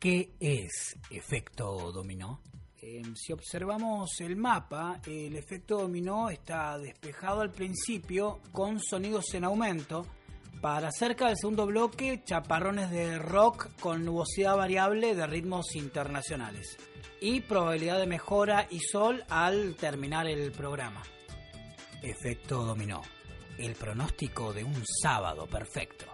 ¿Qué es efecto dominó? Eh, si observamos el mapa, el efecto dominó está despejado al principio con sonidos en aumento. Para cerca del segundo bloque, chaparrones de rock con nubosidad variable de ritmos internacionales. Y probabilidad de mejora y sol al terminar el programa. Efecto dominó. El pronóstico de un sábado perfecto.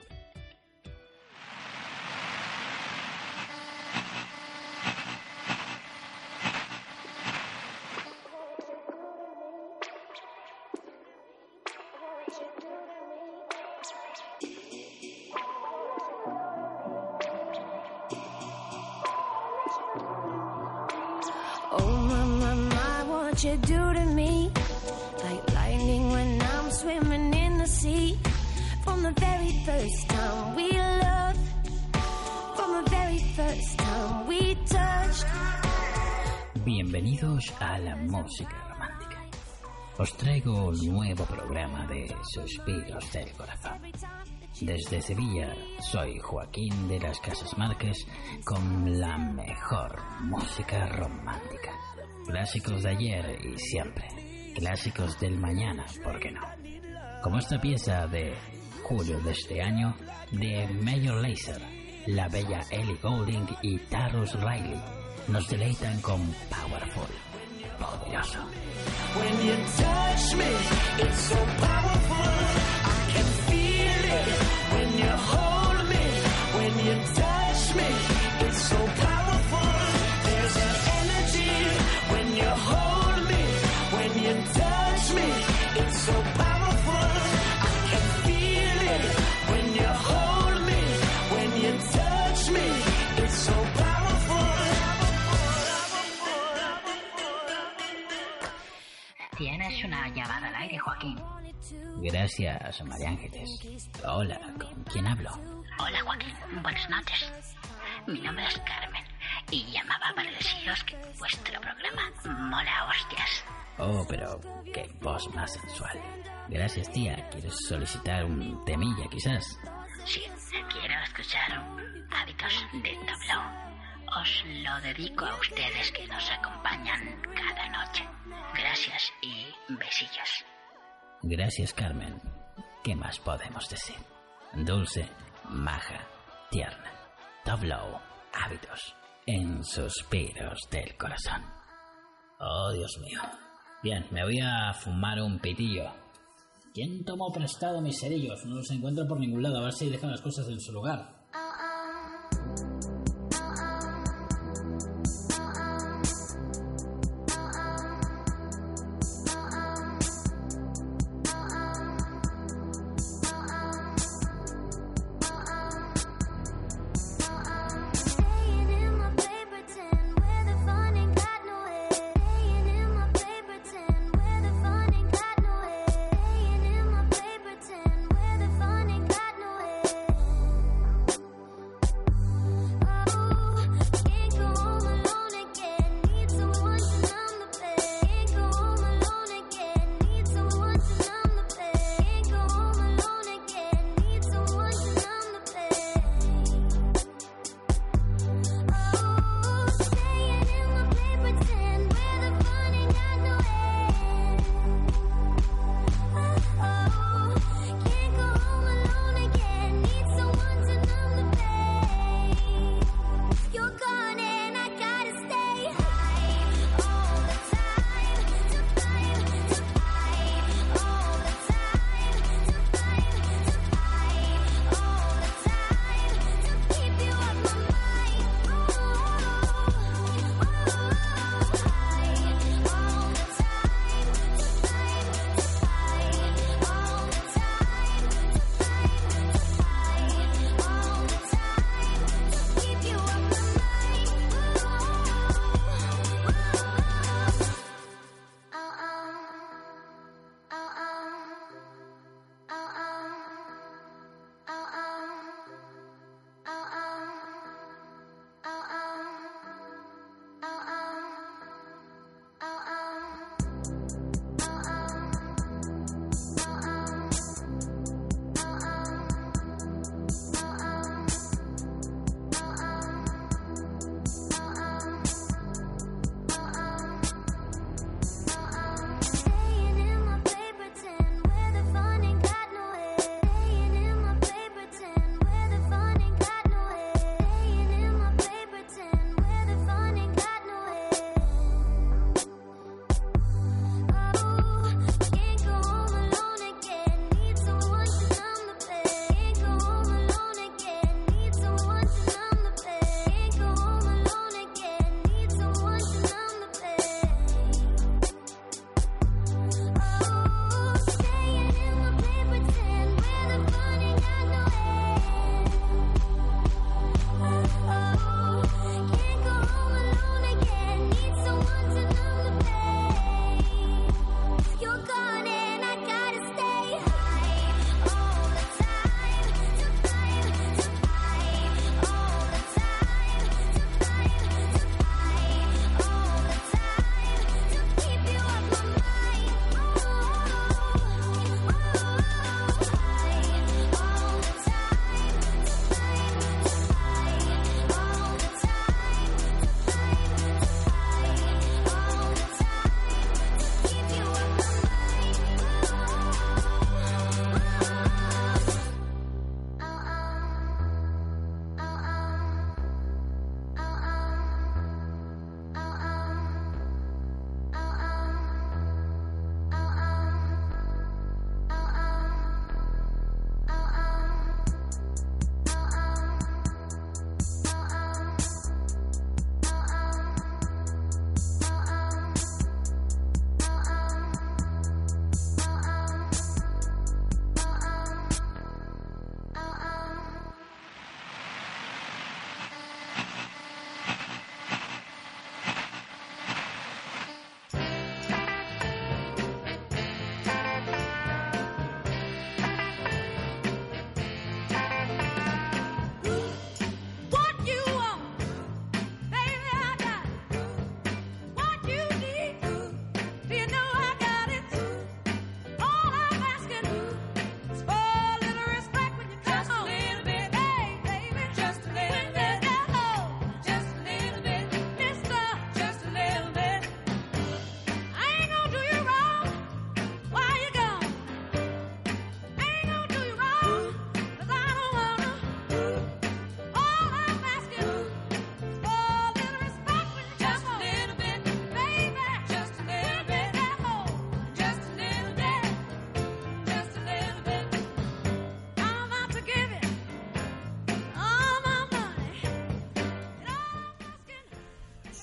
Bienvenidos a la música romántica. Os traigo un nuevo programa de Suspiros del Corazón. Desde Sevilla soy Joaquín de las Casas Márquez con la mejor música romántica. Clásicos de ayer y siempre. Clásicos del mañana, ¿por qué no? Como esta pieza de julio de este año de Major Lazer, la bella Ellie Goulding y Tarus Riley nos deleitan con Powerful, poderoso. Aire, Joaquín. Gracias, María Ángeles. Hola, ¿con quién hablo? Hola, Joaquín. Buenas noches. Mi nombre es Carmen y llamaba para deciros que vuestro programa mola hostias. Oh, pero qué voz más sensual. Gracias, tía. ¿Quieres solicitar un temilla, quizás? Sí, quiero escuchar hábitos de Tableau. Os lo dedico a ustedes que nos acompañan cada noche. Gracias y besillos. Gracias, Carmen. ¿Qué más podemos decir? Dulce, maja, tierna. Tableau, hábitos, en suspiros del corazón. Oh, Dios mío. Bien, me voy a fumar un pitillo. ¿Quién tomó prestado mis cerillos? No los encuentro por ningún lado. A ver si dejan las cosas en su lugar. Laying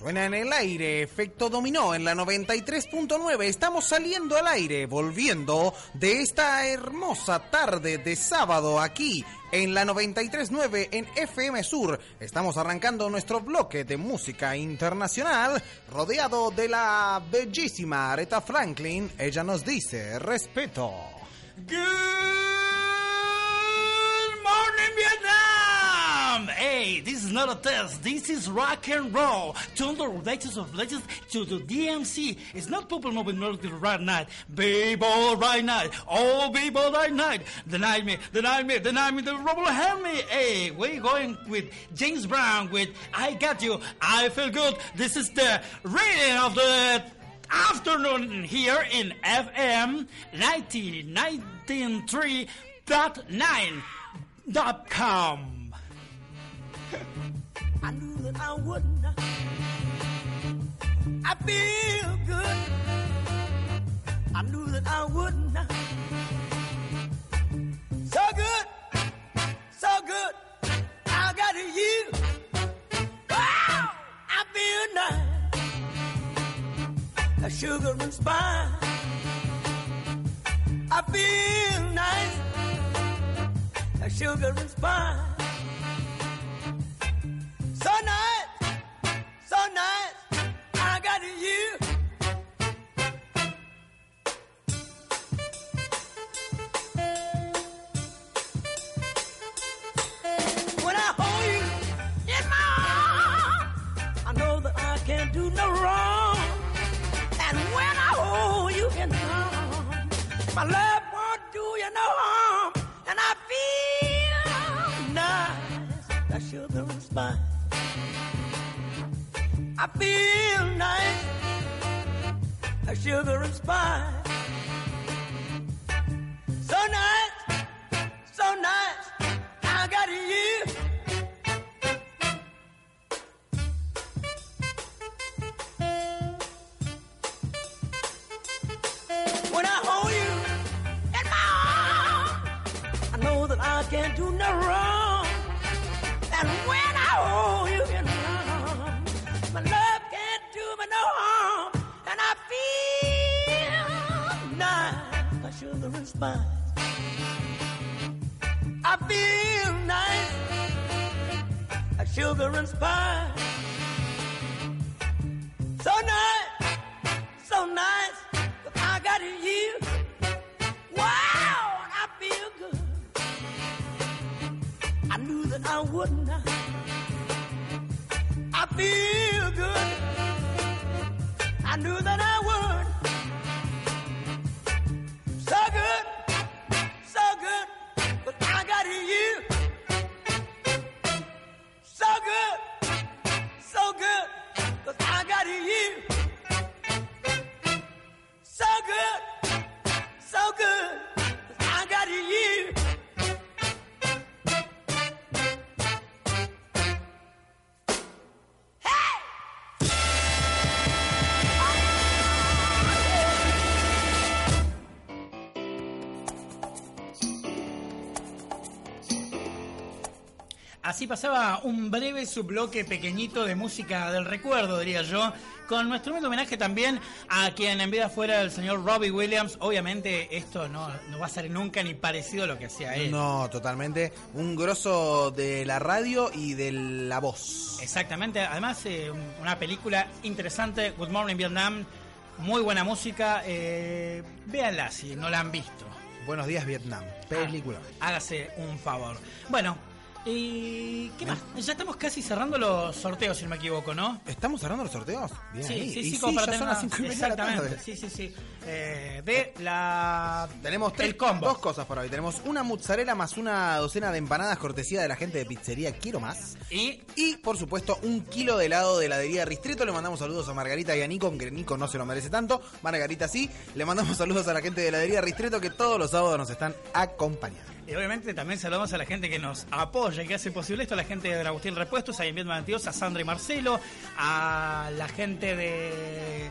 Suena en el aire, efecto dominó en la 93.9. Estamos saliendo al aire, volviendo de esta hermosa tarde de sábado aquí en la 93.9 en FM Sur. Estamos arrancando nuestro bloque de música internacional rodeado de la bellísima Aretha Franklin. Ella nos dice respeto. Good morning, Vietnam! Hey, this is not a test. This is rock and roll. Turn the latest of latest to the DMC. It's not people moving music right night. People right night. Oh, people right night. Deny me, deny me, deny me. The rubble help me. Hey, we're going with James Brown with I Got You. I Feel Good. This is the reading of the afternoon here in FM 9093.9.com. I knew that I wouldn't. I feel good. I knew that I wouldn't. So good, so good. I got you. Wow, I feel nice. A sugar and spice. I feel nice. A sugar and spice. So nice, so nice, I got you. When I hold you in my arms, I know that I can't do no wrong. And when I hold you in my arms, my love won't do you no harm. And I feel nice, that. I feel nice, a sugar and spice. So nice, so nice, I got you. When I hold you in my arms, I know that I can't do no wrong. Spice. I feel nice, like sugar and spice. So nice, so nice, that I got you. Wow, I feel good. I knew that I wouldn't. I feel good. I knew that I would. Así pasaba un breve subbloque pequeñito de música del recuerdo, diría yo, con nuestro homenaje también a quien en vida fuera el señor Robbie Williams. Obviamente esto no, no va a ser nunca ni parecido a lo que hacía él. No, totalmente. Un grosso de la radio y de la voz. Exactamente, además eh, un- una película interesante, Good Morning Vietnam, muy buena música, eh, véanla si no la han visto. Buenos días, Vietnam. Película. Hágase un favor. Bueno, ¿y qué más? Ya estamos casi cerrando los sorteos, si no me equivoco, ¿no? ¿Estamos cerrando los sorteos? Bien Sí, ahí. sí, Y sí, para ya son tener las cinco y media de la Exactamente, tarde. sí, sí, sí. Eh, de la... Tenemos tres, el combo. dos cosas por hoy. Tenemos una mozzarella más una docena de empanadas cortesía de la gente de pizzería Quiero Más. Y Y, por supuesto, un kilo de helado de heladería Ristreto. Le mandamos saludos a Margarita y a Nico, aunque Nico no se lo merece tanto. Margarita sí. Le mandamos saludos a la gente de heladería Ristreto que todos los sábados nos están acompañando. Y obviamente también saludamos a la gente que nos apoya que hace posible esto, a la gente de Agustín Repuestos, a Invierno Mantios, a Sandra y Marcelo, a la gente de...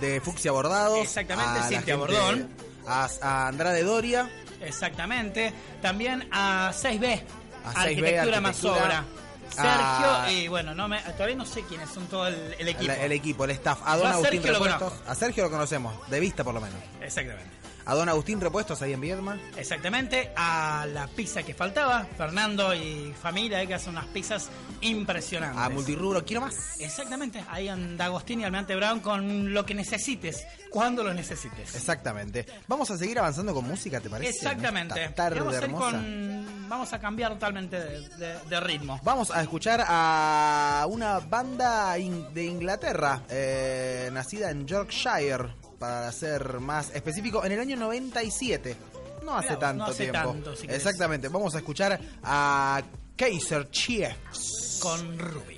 De Fuxia Bordados. Exactamente, Cintia Bordón. A, a Andrade Doria. Exactamente. También a 6B. A arquitectura, más obra. Sergio, a... y bueno, no me, todavía no sé quiénes son todo el, equipo. El equipo, el staff. A Don Agustín Sergio Repuestos. A Sergio lo conocemos, de vista por lo menos. Exactamente a Don Agustín Repuestos ahí en Viedma. Exactamente, a la pizza que faltaba, Fernando y familia, eh, que hacen unas pizzas impresionantes. A Multirrubro, quiero más. Exactamente, ahí anda Agustín y Almirante Brown con lo que necesites, cuando lo necesites. Exactamente. Vamos a seguir avanzando con música, ¿te parece? Exactamente. Tarde vamos, a vamos a cambiar totalmente de, ritmo. Vamos a escuchar a una banda de Inglaterra, eh, nacida en Yorkshire para ser más específico, en el año 97. No hace tanto no hace tiempo. Tanto, si Exactamente, vamos a escuchar a Kaiser Chiefs con Ruby.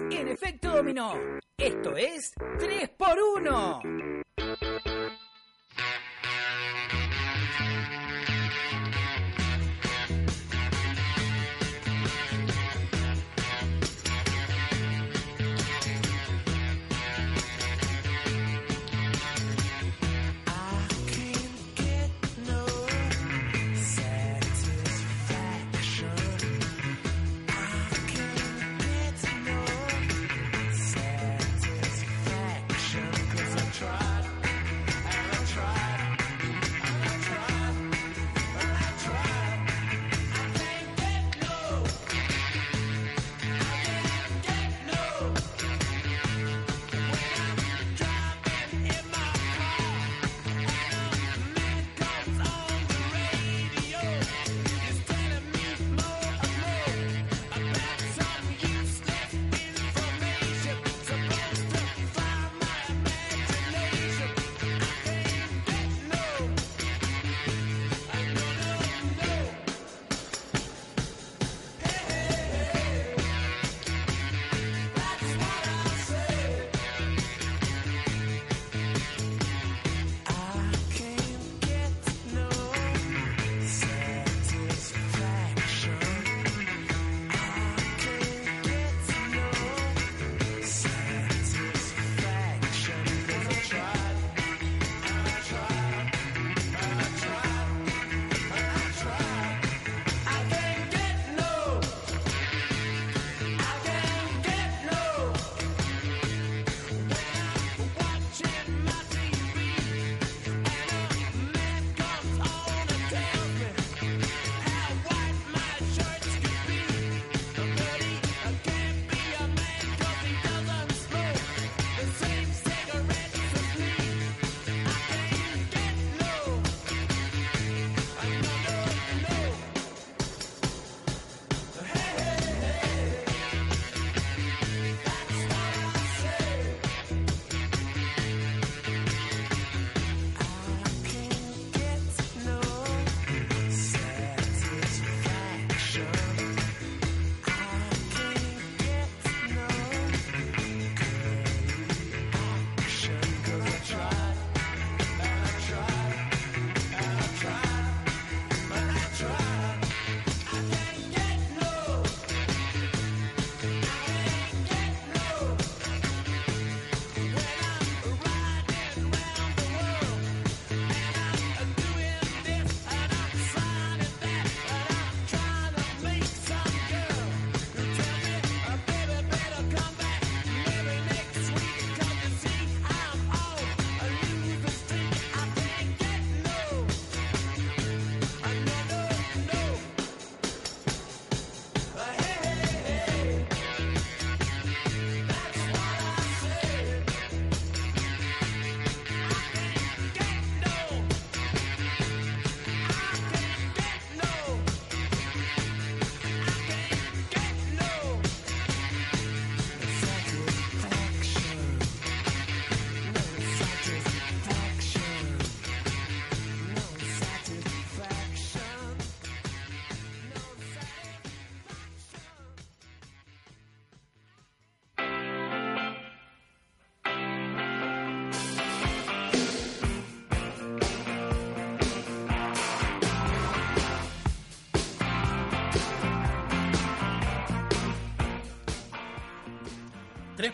en efecto dominó. Esto es 3x1.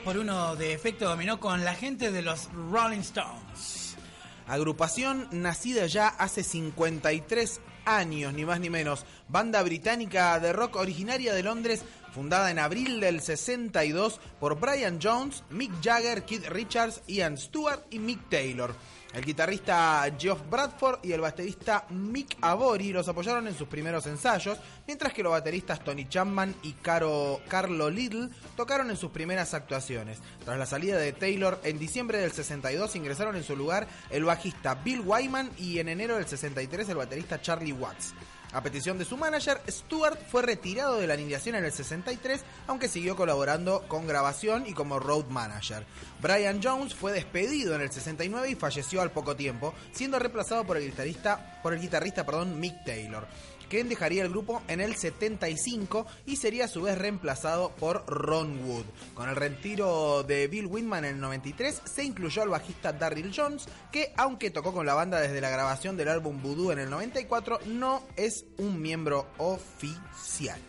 1 de efecto dominó con la gente de los Rolling Stones. Agrupación nacida ya hace 53 años, ni más ni menos. Banda británica de rock originaria de Londres, fundada en abril del 62 por Brian Jones, Mick Jagger, Keith Richards, Ian Stewart y Mick Taylor. El guitarrista Geoff Bradford y el baterista Mick Avory los apoyaron en sus primeros ensayos, mientras que los bateristas Tony Chapman y Caro, Carlo Little tocaron en sus primeras actuaciones. Tras la salida de Taylor, en diciembre del 62 ingresaron en su lugar el bajista Bill Wyman y en enero del 63 el baterista Charlie Watts. A petición de su manager, Stewart fue retirado de la alineación en el 63, aunque siguió colaborando con grabación y como road manager. Brian Jones fue despedido en el 69 y falleció al poco tiempo, siendo reemplazado por el guitarrista, por el guitarrista perdón, Mick Taylor quien dejaría el grupo en el 75 y sería a su vez reemplazado por Ron Wood. Con el retiro de Bill Whitman en el 93 se incluyó al bajista Darryl Jones, que aunque tocó con la banda desde la grabación del álbum Voodoo en el 94, no es un miembro oficial.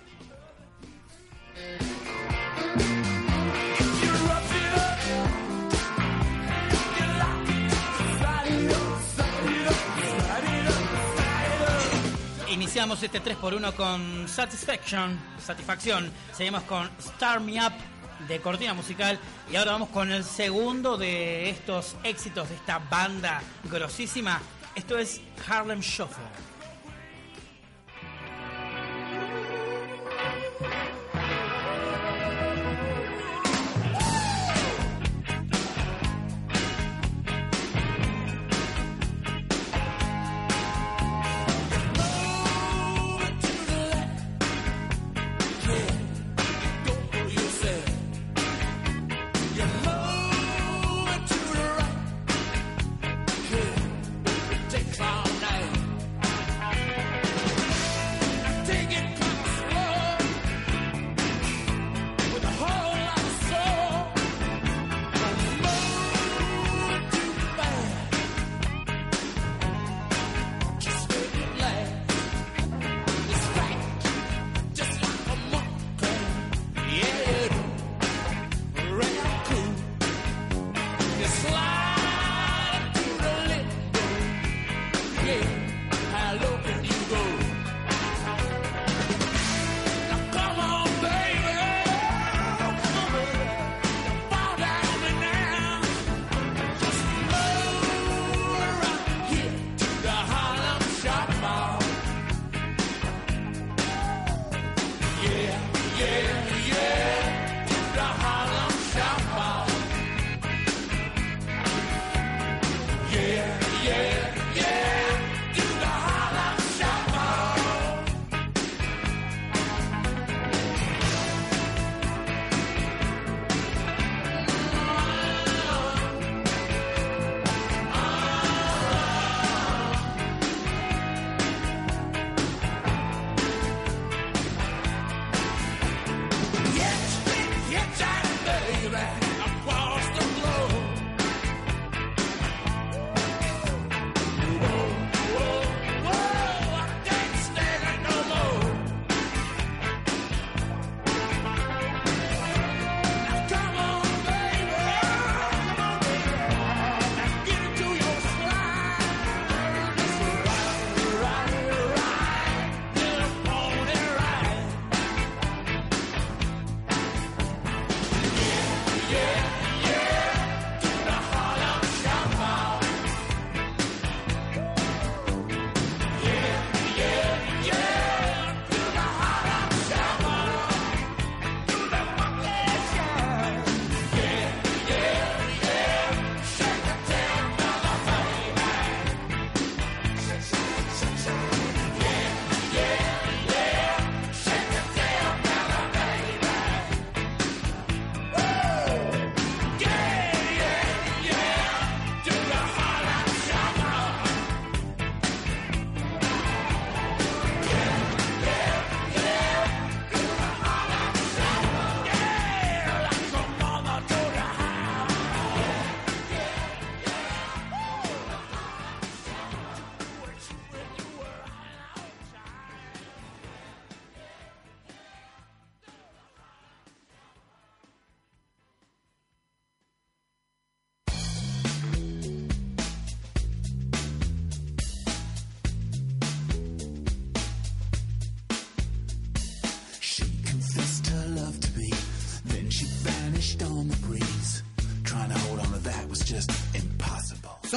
Iniciamos este 3x1 con Satisfaction, Satisfacción. Seguimos con Start Me Up de cortina musical. Y ahora vamos con el segundo de estos éxitos de esta banda grosísima. Esto es Harlem Shuffle.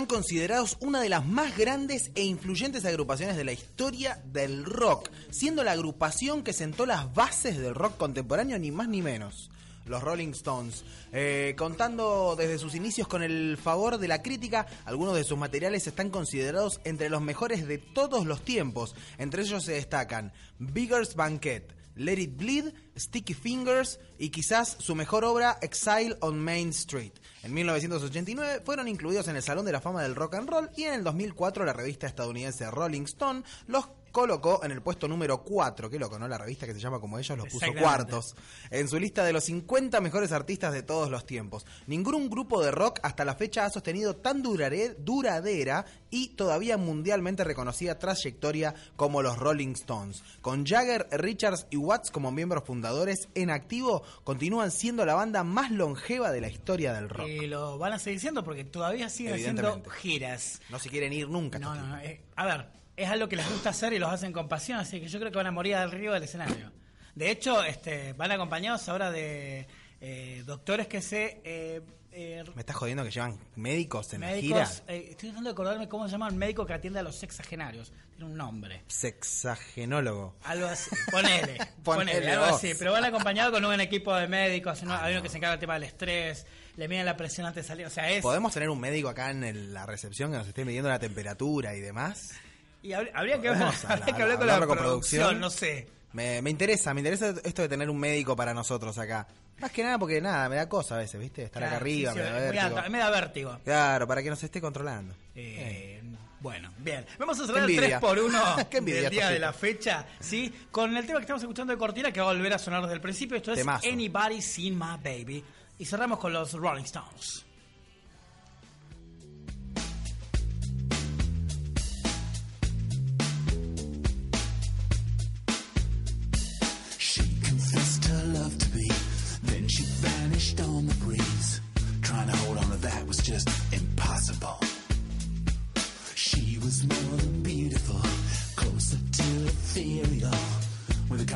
Considerados una de las más grandes e influyentes agrupaciones de la historia del rock, siendo la agrupación que sentó las bases del rock contemporáneo ni más ni menos. Los Rolling Stones, Eh, contando desde sus inicios con el favor de la crítica, algunos de sus materiales están considerados entre los mejores de todos los tiempos. Entre ellos se destacan Bigger's Banquet, Let It Bleed, Sticky Fingers y quizás su mejor obra Exile on Main Street. En 1989 fueron incluidos en el Salón de la Fama del Rock and Roll y en el 2004 la revista estadounidense Rolling Stone los colocó en el puesto número 4, qué loco, ¿no? La revista que se llama como ellos los puso cuartos, en su lista de los 50 mejores artistas de todos los tiempos. Ningún grupo de rock hasta la fecha ha sostenido tan durare- duradera y todavía mundialmente reconocida trayectoria como los Rolling Stones. Con Jagger, Richards y Watts como miembros fundadores en activo, continúan siendo la banda más longeva de la historia del rock. Y lo van a seguir siendo porque todavía siguen haciendo giras. No se quieren ir nunca. No, no, no. eh, a ver, es algo que les gusta hacer y los hacen con pasión, así que yo creo que van a morir arriba del escenario. De hecho, este, van acompañados ahora de eh, doctores que se... eh, eh, Me estás jodiendo que llevan médicos en la médicos, gira. eh, estoy tratando de acordarme cómo se llama el médico que atiende a los sexagenarios. Tiene un nombre. Sexagenólogo. Algo así. Ponele. Ponele ponele, algo así. Pero van acompañados con un equipo de médicos. ¿no? Hay uno que se encarga del tema del estrés. Le miden la presión antes de salir. O sea, es. ¿Podemos tener un médico acá en el- la recepción que nos esté midiendo la temperatura y demás? Y habría, habría que, Podemos habría hablar- que hablar con la con producción, producción. No sé. Me, me interesa, me interesa esto de tener un médico para nosotros acá. Más que nada porque nada, me da cosa a veces, ¿viste? Estar acá arriba, sí, me da vértigo. alto. Me da vértigo. Claro, para que nos esté controlando. Eh, Bueno, bien. Vamos a cerrar el envidia. 3x1 Qué envidia del día de la fecha, ¿sí? Con el tema que estamos escuchando de Cortina, que va a volver a sonar desde el principio. Esto es Temazo. Anybody Seen My Baby. Y cerramos con los Rolling Stones.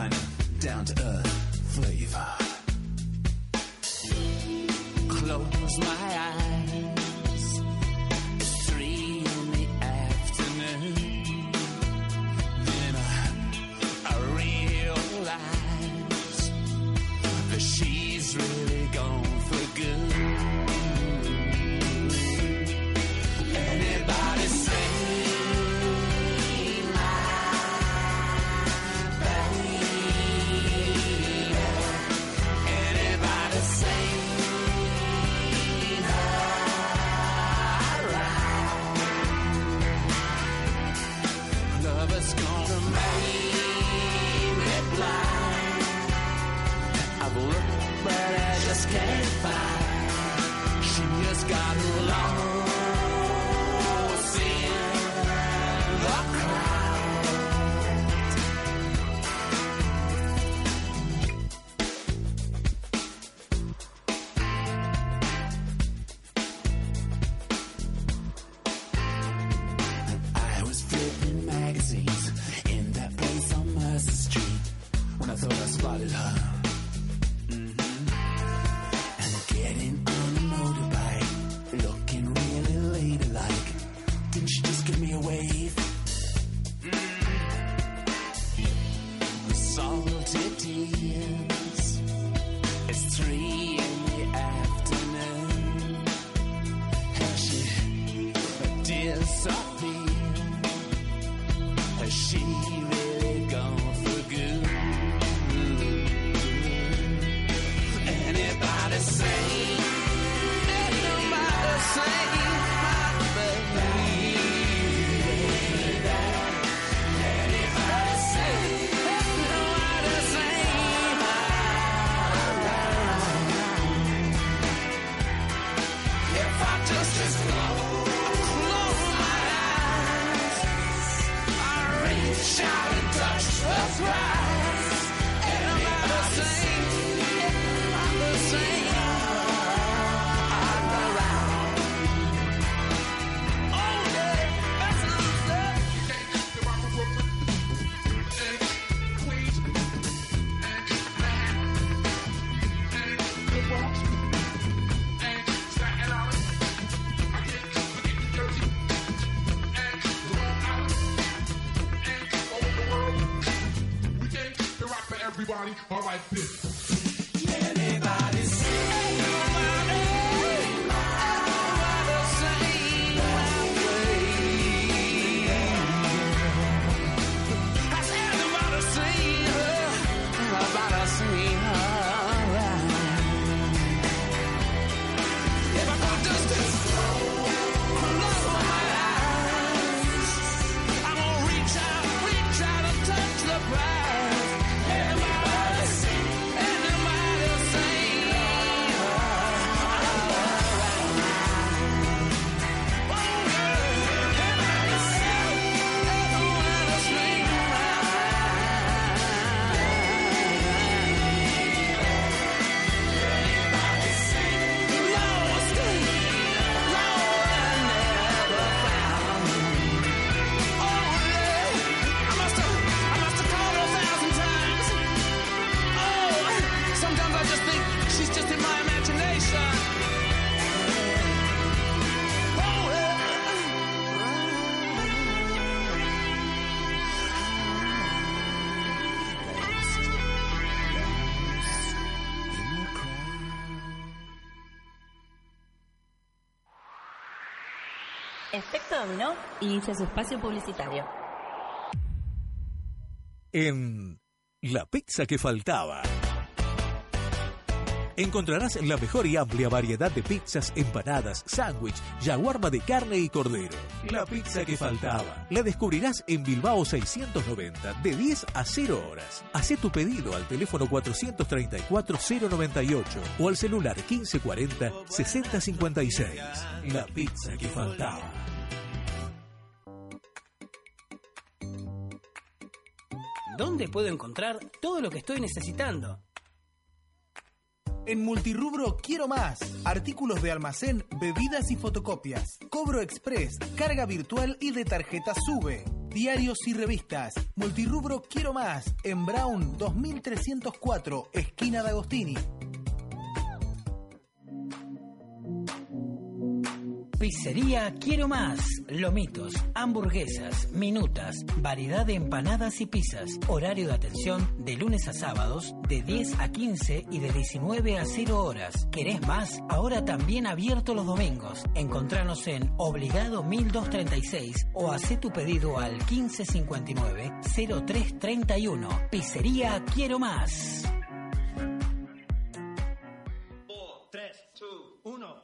Kind of down to earth flavor. Close my eyes. The Dominó inicia su espacio publicitario. En La Pizza que Faltaba. Encontrarás la mejor y amplia variedad de pizzas, empanadas, sándwich, yaguarma de carne y cordero. La pizza que faltaba. La descubrirás en Bilbao 690 de 10 a 0 horas. Haz tu pedido al teléfono 434 098 o al celular 1540 6056. La pizza que faltaba. ¿Dónde puedo encontrar todo lo que estoy necesitando? En Multirubro Quiero Más. Artículos de almacén, bebidas y fotocopias. Cobro express, carga virtual y de tarjeta SUBE. Diarios y revistas. Multirubro Quiero Más. En Brown 2304, esquina de Agostini. Pizzería Quiero Más. Lomitos, hamburguesas, minutas, variedad de empanadas y pizzas. Horario de atención de lunes a sábados de 10 a 15 y de 19 a 0 horas. ¿Querés más? Ahora también abierto los domingos. Encontranos en Obligado 1236 o haz tu pedido al 1559 0331. Pizzería Quiero Más.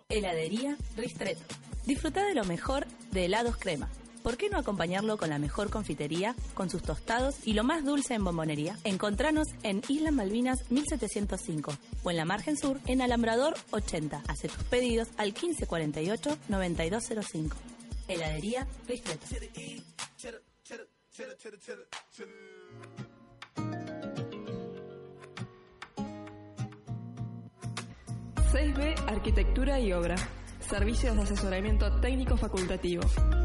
Heladería Ristretto. Disfruta de lo mejor de helados crema. ¿Por qué no acompañarlo con la mejor confitería, con sus tostados y lo más dulce en bombonería? Encontranos en Islas Malvinas 1705 o en la margen sur en Alambrador 80. Hace tus pedidos al 1548-9205. Heladería Ristretto. b Arquitectura y Obra. Servicios de asesoramiento técnico facultativo.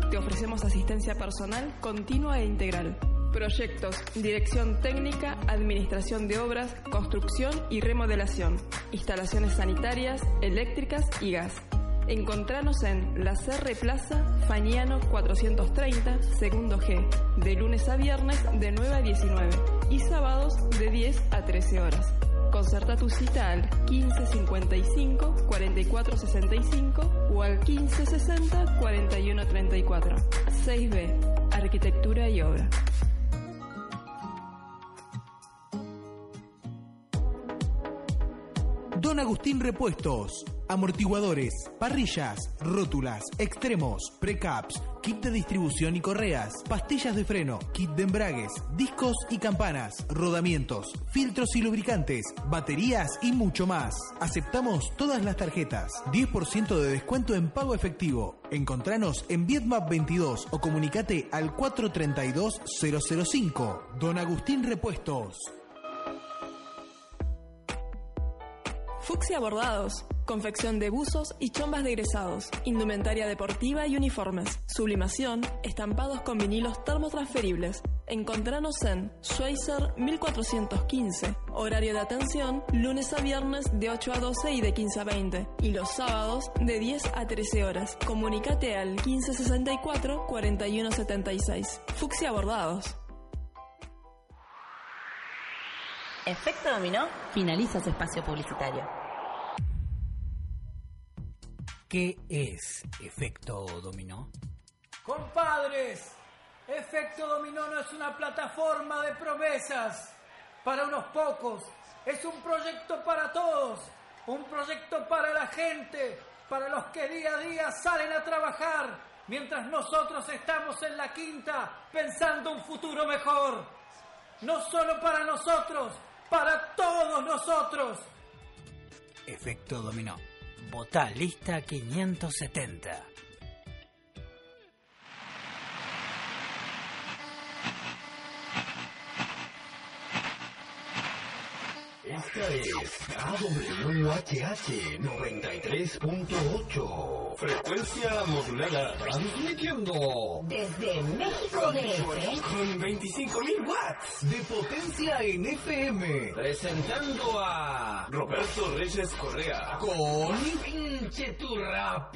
Te ofrecemos asistencia personal continua e integral. Proyectos, dirección técnica, administración de obras, construcción y remodelación. Instalaciones sanitarias, eléctricas y gas. Encontranos en La Serre Plaza, Fañano 430, segundo G, de lunes a viernes de 9 a 19 y sábados de 10 a 13 horas. Concerta tu cita al 1555 4465 o al 1560 4134. 6B, Arquitectura y Obra. Don Agustín Repuestos. Amortiguadores, parrillas, rótulas, extremos, precaps, kit de distribución y correas, pastillas de freno, kit de embragues, discos y campanas, rodamientos, filtros y lubricantes, baterías y mucho más. Aceptamos todas las tarjetas. 10% de descuento en pago efectivo. Encontranos en Vietmap 22 o comunicate al 432 005. Don Agustín Repuestos. Fucsia Bordados. Confección de buzos y chombas de egresados. Indumentaria deportiva y uniformes. Sublimación. Estampados con vinilos termotransferibles. Encontranos en Schweizer 1415. Horario de atención lunes a viernes de 8 a 12 y de 15 a 20. Y los sábados de 10 a 13 horas. Comunicate al 1564 4176. Fucsia Bordados. Efecto Dominó finaliza su espacio publicitario. ¿Qué es efecto dominó? Compadres, efecto dominó no es una plataforma de promesas para unos pocos, es un proyecto para todos, un proyecto para la gente, para los que día a día salen a trabajar, mientras nosotros estamos en la quinta pensando un futuro mejor. No solo para nosotros, para todos nosotros. Efecto dominó. Vota lista 570. Esta es AWHH 93.8, frecuencia modulada, transmitiendo Desde México DF. con 25.000 watts de potencia en FM, presentando a Roberto Reyes Correa con Pinche tu Rap.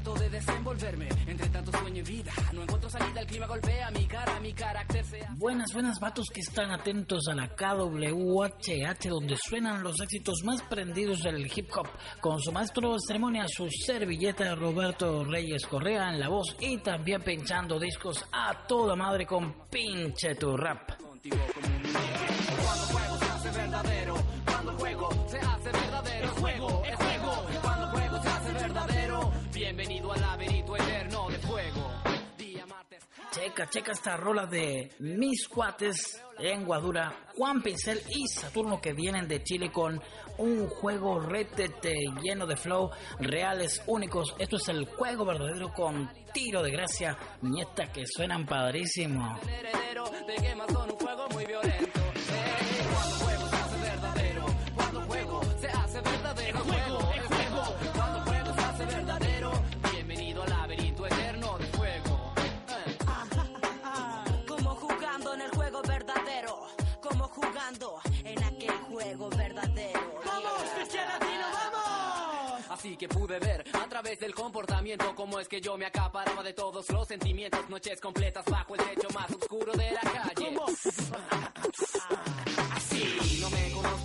Trato de desenvolverme entre tanto sueño y vida. No encuentro salida, el clima golpea mi cara, mi carácter se hace. Buenas, buenas vatos que están atentos a la KWHH donde suenan los éxitos más prendidos del hip hop con su maestro de ceremonia, su servilleta Roberto Reyes Correa en la voz y también pinchando discos a toda madre con pinche tu rap. Cuando juego se hace verdadero. Checa, checa esta rola de mis cuates en Guadura, Juan Pincel y Saturno que vienen de Chile con un juego retete lleno de flow reales únicos. Esto es el juego verdadero con tiro de gracia, nieta que suenan padrísimo. Heredero de of Thrones, un juego muy violento. Que pude ver a través del comportamiento cómo es que yo me acaparaba de todos los sentimientos. Noches completas bajo el techo más oscuro de la calle. Así no me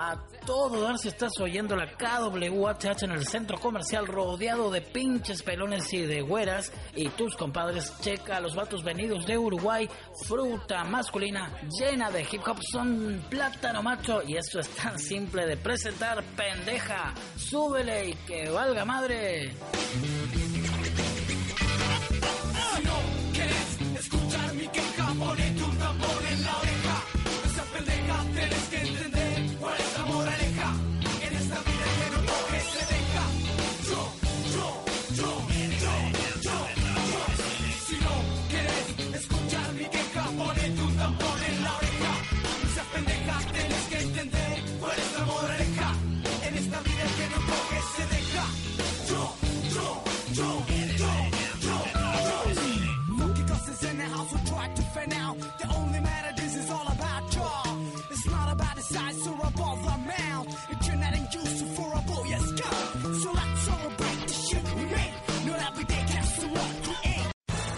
A todo dar se estás oyendo la KWHH en el centro comercial rodeado de pinches pelones y de güeras. Y tus compadres checa los vatos venidos de Uruguay, fruta masculina llena de hip hop son plátano macho. Y esto es tan simple de presentar pendeja, súbele y que valga madre.